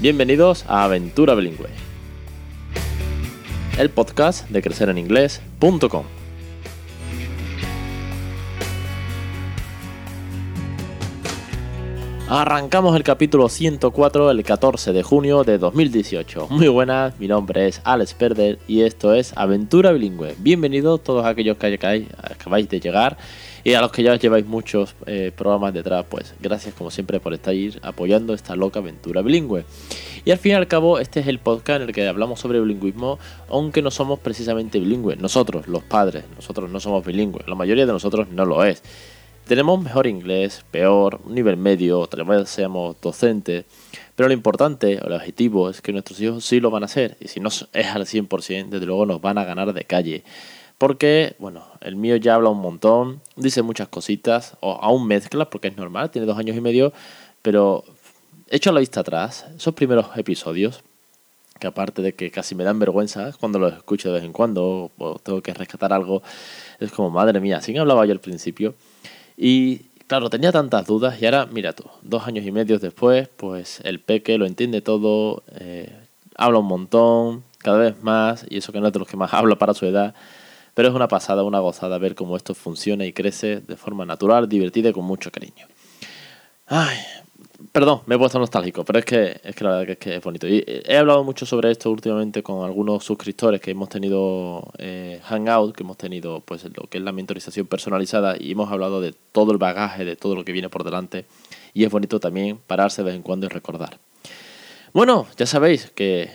Bienvenidos a Aventura Bilingüe, el podcast de crecereninglés.com. Arrancamos el capítulo 104 el 14 de junio de 2018. Muy buenas, mi nombre es Alex Perder y esto es Aventura Bilingüe. Bienvenidos todos aquellos que acabáis de llegar y a los que ya lleváis muchos eh, programas detrás, pues gracias como siempre por estar ahí apoyando esta loca aventura bilingüe. Y al fin y al cabo, este es el podcast en el que hablamos sobre bilingüismo, aunque no somos precisamente bilingües. Nosotros, los padres, nosotros no somos bilingües. La mayoría de nosotros no lo es. Tenemos mejor inglés, peor, un nivel medio, tal vez seamos docentes, pero lo importante, o el objetivo, es que nuestros hijos sí lo van a hacer, y si no es al 100%, desde luego nos van a ganar de calle. Porque, bueno, el mío ya habla un montón, dice muchas cositas, o aún mezcla, porque es normal, tiene dos años y medio, pero hecho la vista atrás, esos primeros episodios, que aparte de que casi me dan vergüenza cuando los escucho de vez en cuando, o tengo que rescatar algo, es como, madre mía, así hablaba yo al principio. Y claro, tenía tantas dudas y ahora, mira tú, dos años y medio después, pues el peque lo entiende todo, eh, habla un montón, cada vez más, y eso que no es de los que más habla para su edad, pero es una pasada, una gozada ver cómo esto funciona y crece de forma natural, divertida y con mucho cariño. Ay, Perdón, me he puesto nostálgico, pero es que, es que la verdad es, que es bonito. Y he hablado mucho sobre esto últimamente con algunos suscriptores que hemos tenido eh, Hangout, que hemos tenido pues lo que es la mentorización personalizada y hemos hablado de todo el bagaje, de todo lo que viene por delante. Y es bonito también pararse de vez en cuando y recordar. Bueno, ya sabéis que eh,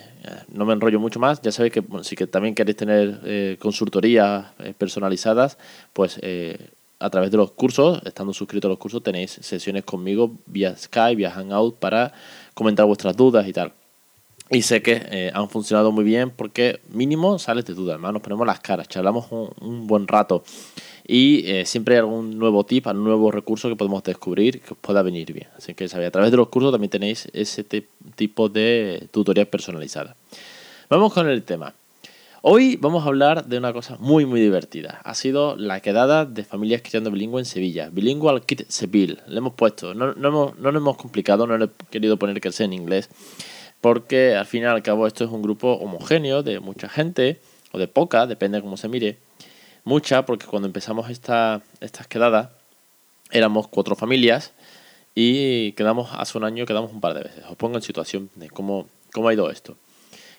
no me enrollo mucho más. Ya sabéis que si que también queréis tener eh, consultorías personalizadas, pues a través de los cursos, estando suscritos a los cursos, tenéis sesiones conmigo vía Skype, vía Hangout para comentar vuestras dudas y tal. Y sé que eh, han funcionado muy bien porque mínimo sales de dudas, además nos ponemos las caras, charlamos un, buen rato y eh, siempre hay algún nuevo tip, algún nuevo recurso que podemos descubrir que os pueda venir bien. Así que a través de los cursos también tenéis ese tipo de tutorías personalizadas. Vamos con el tema. Hoy vamos a hablar de una cosa muy muy divertida. Ha sido la quedada de familias criando bilingüe en Sevilla. Bilingual Kit Seville. Le hemos puesto, no, no, hemos, no lo hemos complicado, no le he querido poner que sea en inglés. Porque al fin y al cabo esto es un grupo homogéneo de mucha gente, o de poca, depende de cómo se mire. Mucha, porque cuando empezamos esta, estas quedadas éramos cuatro familias y quedamos hace un año, quedamos un par de veces. Os pongo en situación de cómo, cómo ha ido esto.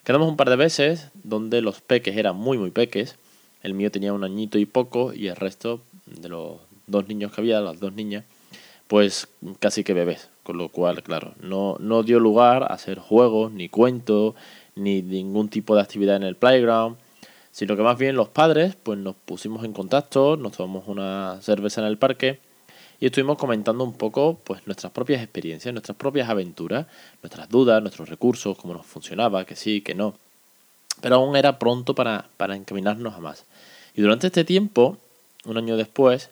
Quedamos un par de veces donde los peques eran muy, muy peques. El mío tenía un añito y poco y el resto de los dos niños que había, las dos niñas, pues casi que bebés. Con lo cual, claro, no, no dio lugar a hacer juegos, ni cuentos, ni ningún tipo de actividad en el playground, sino que más bien los padres pues nos pusimos en contacto, nos tomamos una cerveza en el parque y estuvimos comentando un poco pues nuestras propias experiencias, nuestras propias aventuras, nuestras dudas, nuestros recursos, cómo nos funcionaba, que sí, que no. Pero aún era pronto para, encaminarnos a más. Y durante este tiempo, un año después,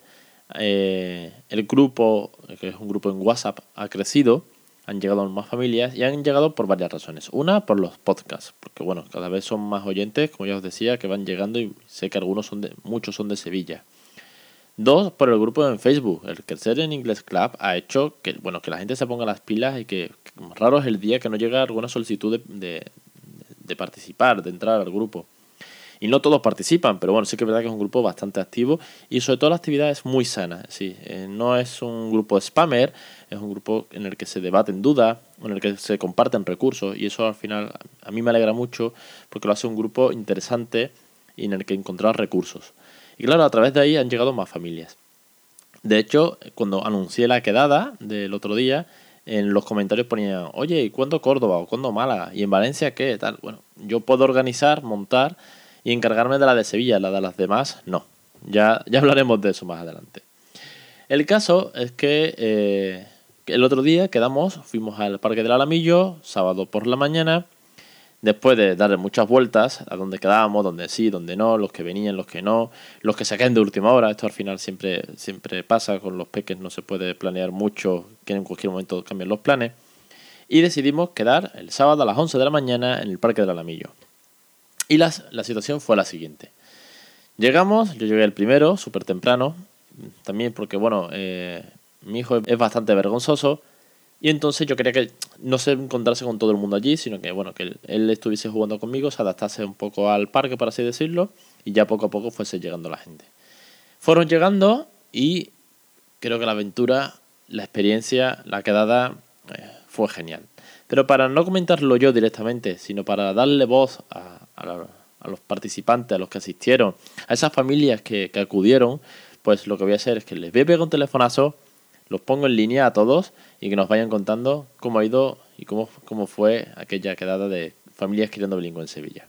eh, el grupo, que es un grupo en WhatsApp, ha crecido, han llegado más familias y han llegado por varias razones. Una, por los podcasts, porque bueno, cada vez son más oyentes, como ya os decía, que van llegando y sé que algunos son de, muchos son de Sevilla. Dos, por el grupo en Facebook. El Crecer en Inglés Club ha hecho que, bueno, que la gente se ponga las pilas y que, raro es el día que no llega alguna solicitud de, de, participar, de entrar al grupo. Y no todos participan, pero bueno, sí que es verdad que es un grupo bastante activo y sobre todo la actividad es muy sana. Sí, eh, no es un grupo spammer, es un grupo en el que se debaten dudas, en el que se comparten recursos y eso al final a mí me alegra mucho porque lo hace un grupo interesante y en el que encontrar recursos. Y claro, a través de ahí han llegado más familias. De hecho, cuando anuncié la quedada del otro día, en los comentarios ponían, oye, ¿y cuándo Córdoba o cuándo Málaga? ¿Y en Valencia qué? Tal. Bueno, yo puedo organizar, montar y encargarme de la de Sevilla, la de las demás, no. Ya, ya hablaremos de eso más adelante. El caso es que eh, el otro día quedamos, fuimos al Parque del Alamillo, sábado por la mañana, Después de darle muchas vueltas a donde quedábamos, donde sí, donde no, los que venían, los que no, los que se caen de última hora, esto al final siempre, siempre pasa con los peques, no se puede planear mucho, que en cualquier momento cambien los planes. Y decidimos quedar el sábado a las 11 de la mañana en el Parque del Alamillo. Y la, la situación fue la siguiente. Llegamos, yo llegué el primero, súper temprano, también porque, bueno, eh, mi hijo es bastante vergonzoso Y entonces yo quería que no se encontrase con todo el mundo allí, sino que bueno, que él, estuviese jugando conmigo, se adaptase un poco al parque, por así decirlo, y ya poco a poco fuese llegando la gente. Fueron llegando y creo que la aventura, la experiencia, la quedada eh, fue genial. Pero para no comentarlo yo directamente, sino para darle voz a, los participantes, a los que asistieron, a esas familias que, que acudieron, pues lo que voy a hacer es que les voy a pegar un telefonazo los pongo en línea a todos y que nos vayan contando cómo ha ido y cómo, cómo fue aquella quedada de familias criando bilingüe en Sevilla.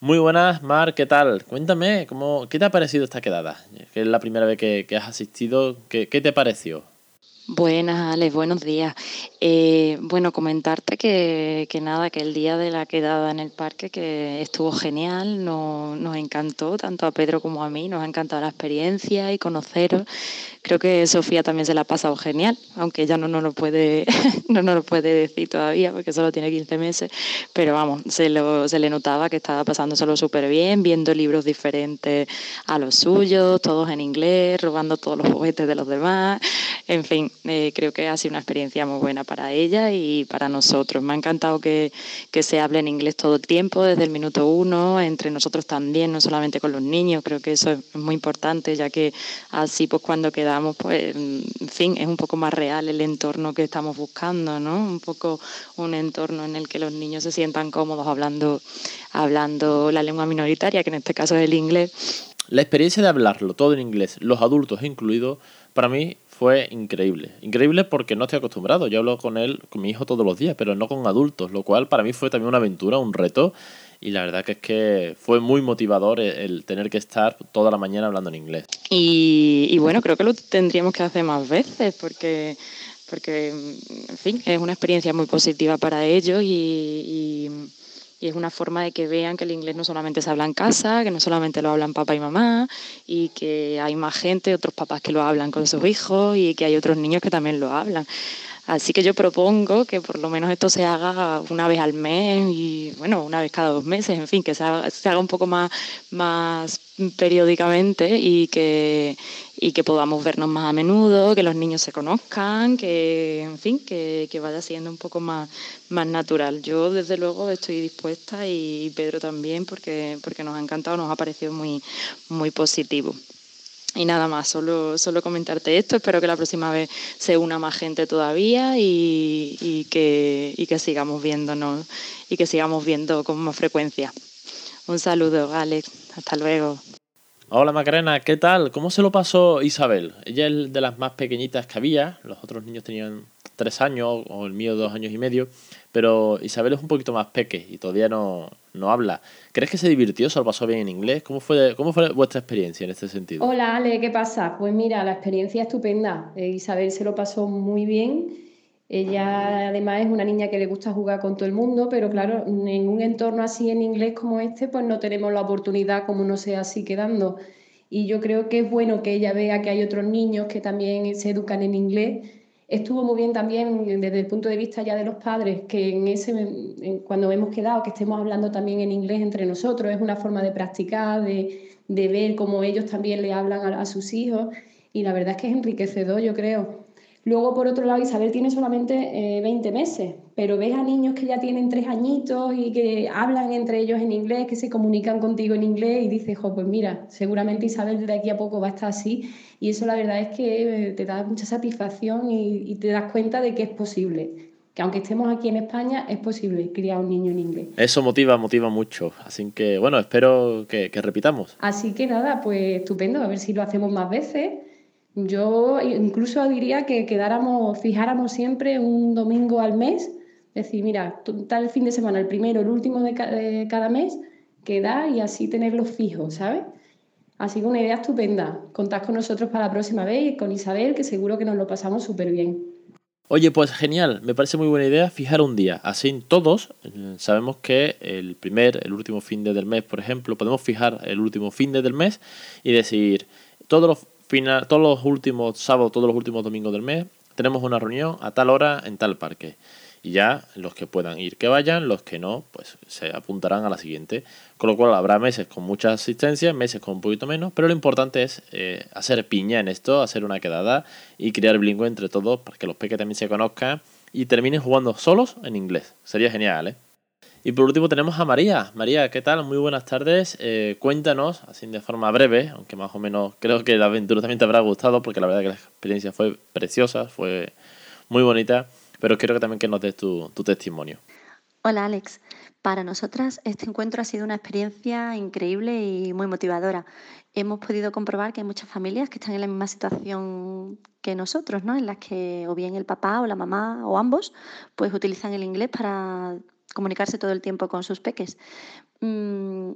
Muy buenas, Mar, ¿qué tal? Cuéntame, ¿cómo, ¿qué te ha parecido esta quedada? Que es la primera vez que, has asistido, ¿qué, ¿qué te pareció? Buenas, Alex, buenos días. Eh, bueno, comentarte que, que, nada, que el día de la quedada en el parque que estuvo genial, no, nos encantó, tanto a Pedro como a mí, nos ha encantado la experiencia y conoceros. Creo que Sofía también se la ha pasado genial, aunque ella no nos lo puede, no nos lo puede decir todavía porque solo tiene 15 meses, pero vamos, se, lo, se le notaba que estaba pasándoselo súper bien, viendo libros diferentes a los suyos, todos en inglés, robando todos los juguetes de los demás, en fin, eh, creo que ha sido una experiencia muy buena para ella y para nosotros. Me ha encantado que, que se hable en inglés todo el tiempo, desde el minuto uno, entre nosotros también, no solamente con los niños. Creo que eso es muy importante, ya que así pues cuando quedamos, pues, en fin, es un poco más real el entorno que estamos buscando, ¿no? Un poco un entorno en el que los niños se sientan cómodos hablando, hablando la lengua minoritaria, que en este caso es el inglés. La experiencia de hablarlo todo en inglés, los adultos incluidos, para mí fue increíble. Increíble porque no estoy acostumbrado. Yo hablo con él, con mi hijo todos los días, pero no con adultos, lo cual para mí fue también una aventura, un reto. Y la verdad que es que fue muy motivador el, tener que estar toda la mañana hablando en inglés. Y, bueno, creo que lo tendríamos que hacer más veces porque porque, en fin, es una experiencia muy positiva para ellos y y es una forma de que vean que el inglés no solamente se habla en casa, que no solamente lo hablan papá y mamá, y que hay más gente, otros papás que lo hablan con sus hijos y que hay otros niños que también lo hablan. Así que yo propongo que por lo menos esto se haga una vez al mes y, bueno, una vez cada dos meses, en fin, que se haga, un poco más, más periódicamente y que, y que podamos vernos más a menudo, que los niños se conozcan, que, en fin, que, que vaya siendo un poco más, más natural. Yo, desde luego, estoy dispuesta y Pedro también porque, porque nos ha encantado, nos ha parecido muy, muy positivo. Y nada más, solo, solo comentarte esto. Espero que la próxima vez se una más gente todavía y, que, y que sigamos viéndonos y que sigamos viendo con más frecuencia. Un saludo, Alex. Hasta luego. Hola Macarena, ¿qué tal? ¿Cómo se lo pasó Isabel? Ella es de las más pequeñitas que había. Los otros niños tenían tres años o el mío dos años y medio. Pero Isabel es un poquito más peque y todavía no, no habla. ¿Crees que se divirtió? ¿Se lo pasó bien en inglés? ¿Cómo fue, ¿Cómo fue vuestra experiencia en este sentido? Hola Ale, ¿qué pasa? Pues mira, la experiencia estupenda. Eh, Isabel se lo pasó muy bien. Ella además es una niña que le gusta jugar con todo el mundo, pero claro, en un entorno así en inglés como este, pues no tenemos la oportunidad como no sea así quedando. Y yo creo que es bueno que ella vea que hay otros niños que también se educan en inglés Estuvo muy bien también desde el punto de vista ya de los padres, que en ese, cuando hemos quedado, que estemos hablando también en inglés entre nosotros, es una forma de practicar, de, ver cómo ellos también le hablan a, sus hijos y la verdad es que es enriquecedor, yo creo. Luego, por otro lado, Isabel tiene solamente 20 eh, meses, pero ves a niños que ya tienen tres añitos y que hablan entre ellos en inglés, que se comunican contigo en inglés y dices, jo, pues mira, seguramente Isabel de aquí a poco va a estar así. Y eso la verdad es que eh, te da mucha satisfacción y, te das cuenta de que es posible. Que aunque estemos aquí en España, es posible criar un niño en inglés. Eso motiva, motiva mucho. Así que, bueno, espero que, que repitamos. Así que nada, pues estupendo, a ver si lo hacemos más veces yo incluso diría que quedáramos, fijáramos siempre un domingo al mes, decir, mira, tal fin de semana, el primero, el último de, cada mes, quedar y así tenerlo fijo, ¿sabes? Así que una idea estupenda. Contad con nosotros para la próxima vez y con Isabel, que seguro que nos lo pasamos súper bien. Oye, pues genial, me parece muy buena idea fijar un día. Así todos eh, sabemos que el primer, el último fin de del mes, por ejemplo, podemos fijar el último fin de del mes y decir, todos los todos los últimos sábados, todos los últimos domingos del mes, tenemos una reunión a tal hora en tal parque. Y ya los que puedan ir que vayan, los que no, pues se apuntarán a la siguiente. Con lo cual habrá meses con mucha asistencia, meses con un poquito menos, pero lo importante es eh, hacer piña en esto, hacer una quedada y crear bilingüe entre todos para que los peques también se conozcan y terminen jugando solos en inglés. Sería genial, ¿eh? Y por último tenemos a María. María, ¿qué tal? Muy buenas tardes. Eh, cuéntanos, así de forma breve, aunque más o menos creo que la aventura también te habrá gustado, porque la verdad que la experiencia fue preciosa, fue muy bonita, pero quiero que también que nos des tu, tu testimonio. Hola Alex, para nosotras este encuentro ha sido una experiencia increíble y muy motivadora. Hemos podido comprobar que hay muchas familias que están en la misma situación que nosotros, ¿no? En las que o bien el papá o la mamá o ambos pues utilizan el inglés para comunicarse todo el tiempo con sus peques. Mm,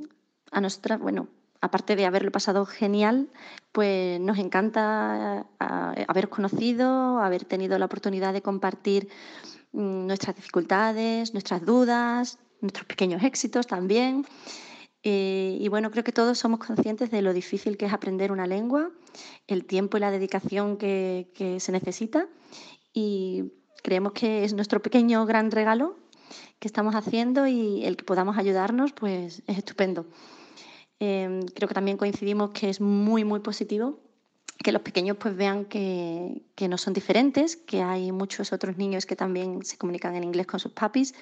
a bueno, aparte de haberlo pasado genial, pues nos encanta haber conocido, haber tenido la oportunidad de compartir mm, nuestras dificultades, nuestras dudas, nuestros pequeños éxitos también. Eh, y bueno, creo que todos somos conscientes de lo difícil que es aprender una lengua, el tiempo y la dedicación que, que se necesita. Y creemos que es nuestro pequeño gran regalo que estamos haciendo y el que podamos ayudarnos, pues es estupendo. Em, creo que también coincidimos que es muy, muy positivo que los pequeños pues vean que, que, no son diferentes, que hay muchos otros niños que también se comunican en inglés con sus papis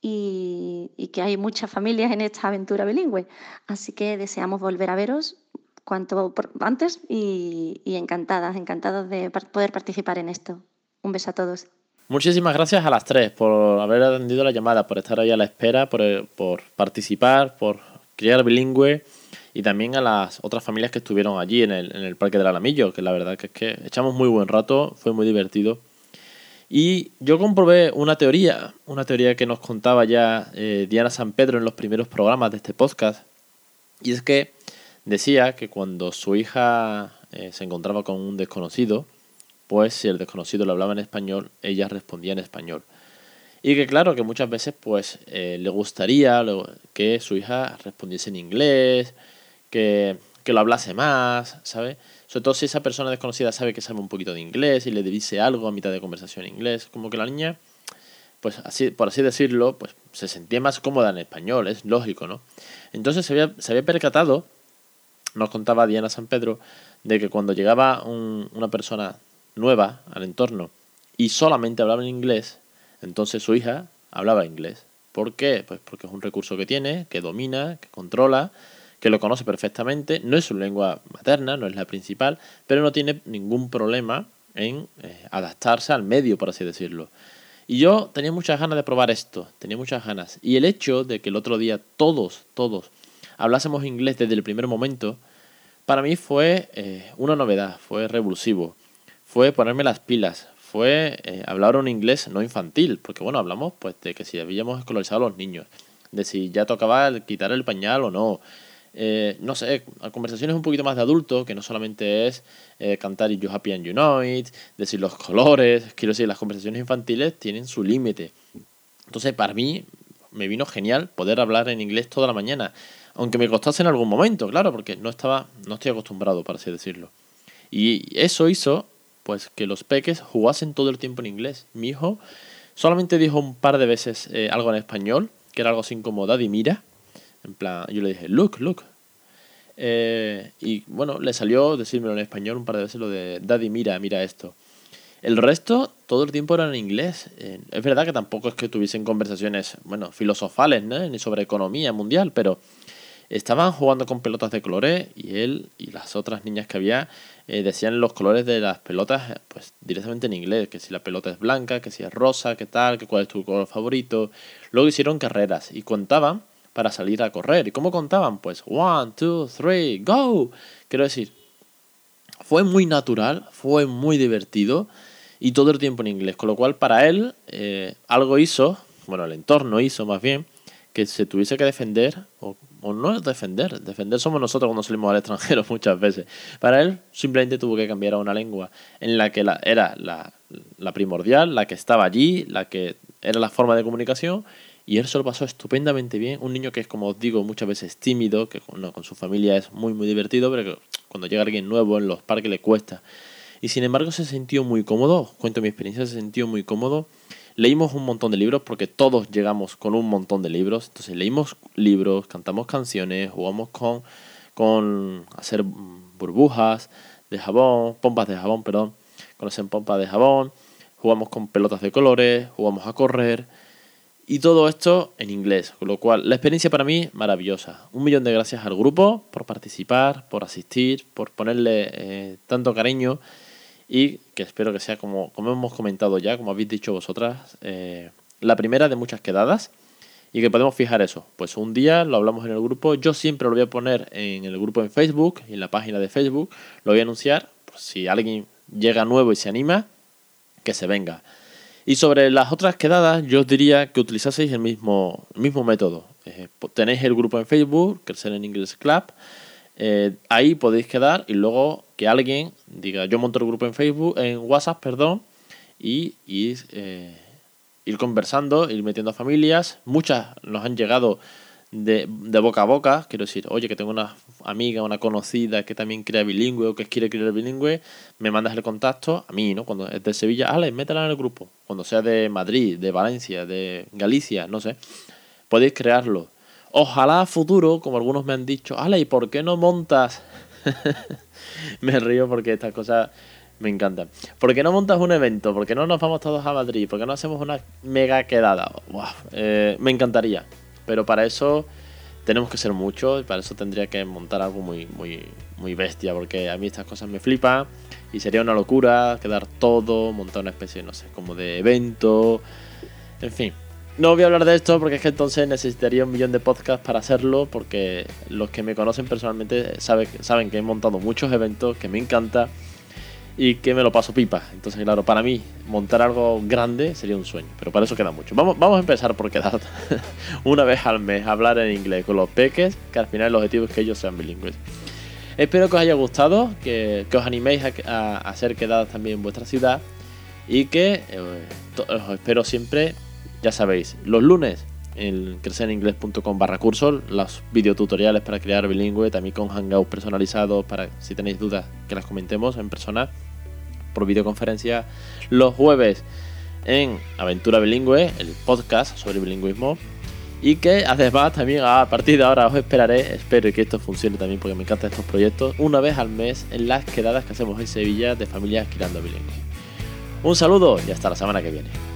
y, y que hay muchas familias en esta aventura bilingüe. Así que deseamos volver a veros cuanto antes y, y encantadas, encantados de poder participar en esto. Un beso a todos. Muchísimas gracias a las tres por haber atendido la llamada, por estar ahí a la espera, por, por participar, por criar bilingüe y también a las otras familias que estuvieron allí en el, en el Parque del Alamillo, que la verdad que es que echamos muy buen rato, fue muy divertido. Y yo comprobé una teoría, una teoría que nos contaba ya eh, Diana San Pedro en los primeros programas de este podcast, y es que decía que cuando su hija eh, se encontraba con un desconocido, pues si el desconocido le hablaba en español, ella respondía en español. Y que claro, que muchas veces pues eh, le gustaría que su hija respondiese en inglés, que, que lo hablase más, ¿sabes? Sobre todo si esa persona desconocida sabe que sabe un poquito de inglés y le dice algo a mitad de conversación en inglés, como que la niña, pues así, por así decirlo, pues se sentía más cómoda en español, es lógico, ¿no? Entonces se había, se había percatado, nos contaba Diana San Pedro, de que cuando llegaba un, una persona nueva al entorno y solamente hablaba en inglés, entonces su hija hablaba inglés. ¿Por qué? Pues porque es un recurso que tiene, que domina, que controla, que lo conoce perfectamente, no es su lengua materna, no es la principal, pero no tiene ningún problema en eh, adaptarse al medio, por así decirlo. Y yo tenía muchas ganas de probar esto, tenía muchas ganas. Y el hecho de que el otro día todos, todos, hablásemos inglés desde el primer momento, para mí fue eh, una novedad, fue revulsivo fue ponerme las pilas, fue eh, hablar un inglés no infantil, porque bueno, hablamos pues de que si habíamos escolarizado a los niños, de si ya tocaba quitar el pañal o no, eh, no sé, conversaciones un poquito más de adulto, que no solamente es eh, cantar You Happy and You Know It, decir los colores, quiero decir, las conversaciones infantiles tienen su límite. Entonces, para mí, me vino genial poder hablar en inglés toda la mañana, aunque me costase en algún momento, claro, porque no estaba, no estoy acostumbrado, para así decirlo. Y eso hizo pues que los peques jugasen todo el tiempo en inglés. Mi hijo solamente dijo un par de veces eh, algo en español, que era algo así como Daddy mira. En plan, yo le dije, look, look. Eh, y bueno, le salió decírmelo en español un par de veces lo de Daddy mira, mira esto. El resto, todo el tiempo era en inglés. Es verdad que tampoco es que tuviesen conversaciones, bueno, filosofales. Ni sobre economía mundial, pero estaban jugando con pelotas de colores y él y las otras niñas que había eh, decían los colores de las pelotas pues directamente en inglés, que si la pelota es blanca, que si es rosa, qué tal, que cuál es tu color favorito. Luego hicieron carreras y contaban para salir a correr. ¿Y cómo contaban? Pues one, two, three, go. Quiero decir, fue muy natural, fue muy divertido y todo el tiempo en inglés. Con lo cual para él eh, algo hizo, bueno, el entorno hizo más bien, que se tuviese que defender o o no es defender, defender somos nosotros cuando salimos al extranjero muchas veces. Para él simplemente tuvo que cambiar a una lengua en la que la, era la, la, primordial, la que estaba allí, la que era la forma de comunicación, y él se lo pasó estupendamente bien. Un niño que es, como os digo, muchas veces tímido, que con, con su familia es muy, muy divertido, pero que cuando llega alguien nuevo en los parques le cuesta. Y sin embargo se sintió muy cómodo, cuento mi experiencia, se sintió muy cómodo leímos un montón de libros porque todos llegamos con un montón de libros. Entonces leímos libros, cantamos canciones, jugamos con, con hacer burbujas de jabón, pompas de jabón, perdón, conocen pompas de jabón, jugamos con pelotas de colores, jugamos a correr y todo esto en inglés, con lo cual la experiencia para mí maravillosa. Un millón de gracias al grupo por participar, por asistir, por ponerle eh, tanto cariño y que espero que sea como, como hemos comentado ya, como habéis dicho vosotras, eh, la primera de muchas quedadas y que podemos fijar eso. Pues un día lo hablamos en el grupo, yo siempre lo voy a poner en el grupo en Facebook en la página de Facebook, lo voy a anunciar, por si alguien llega nuevo y se anima, que se venga. Y sobre las otras quedadas, yo os diría que utilizaseis el mismo, mismo método. Eh, tenéis el grupo en Facebook, Crecer en Inglés Club. Eh, ahí podéis quedar y luego que alguien diga, yo monto el grupo en Facebook, en WhatsApp, perdón, y, eh, ir conversando, ir metiendo a familias. Muchas nos han llegado de, de, boca a boca, quiero decir, oye, que tengo una amiga, una conocida que también crea bilingüe o que quiere crear bilingüe, me mandas el contacto, a mí, ¿no? Cuando es de Sevilla, ale, métela en el grupo. Cuando sea de Madrid, de Valencia, de Galicia, no sé, podéis crearlo. Ojalá a futuro, como algunos me han dicho, ale, ¿y por qué no montas? me río porque estas cosas me encantan. ¿Por qué no montas un evento? ¿Por qué no nos vamos todos a Madrid? ¿Por qué no hacemos una mega quedada? Eh, me encantaría. Pero para eso tenemos que ser muchos y para eso tendría que montar algo muy, muy, muy bestia, porque a mí estas cosas me flipan y sería una locura quedar todo, montar una especie, no sé, como de evento, en fin. No voy a hablar de esto porque es que entonces necesitaría un millón de podcasts para hacerlo, porque los que me conocen personalmente saben, que he montado muchos eventos, que me encanta y que me lo paso pipa. Entonces, claro, para mí montar algo grande sería un sueño, pero para eso queda mucho. Vamos, vamos a empezar por quedar una vez al mes, hablar en inglés con los peques, que al final el objetivo es que ellos sean bilingües. Espero que os haya gustado, que, os animéis a, hacer quedadas también en vuestra ciudad y que eh, os espero siempre, ya sabéis, los lunes en crecereningles.com barra curso, los videotutoriales para crear bilingüe, también con hangouts personalizados para si tenéis dudas que las comentemos en persona por videoconferencia los jueves en Aventura Bilingüe, el podcast sobre bilingüismo. Y que además también a partir de ahora os esperaré, espero que esto funcione también porque me encantan estos proyectos, una vez al mes en las quedadas que hacemos en Sevilla de familias creando bilingüe. Un saludo y hasta la semana que viene.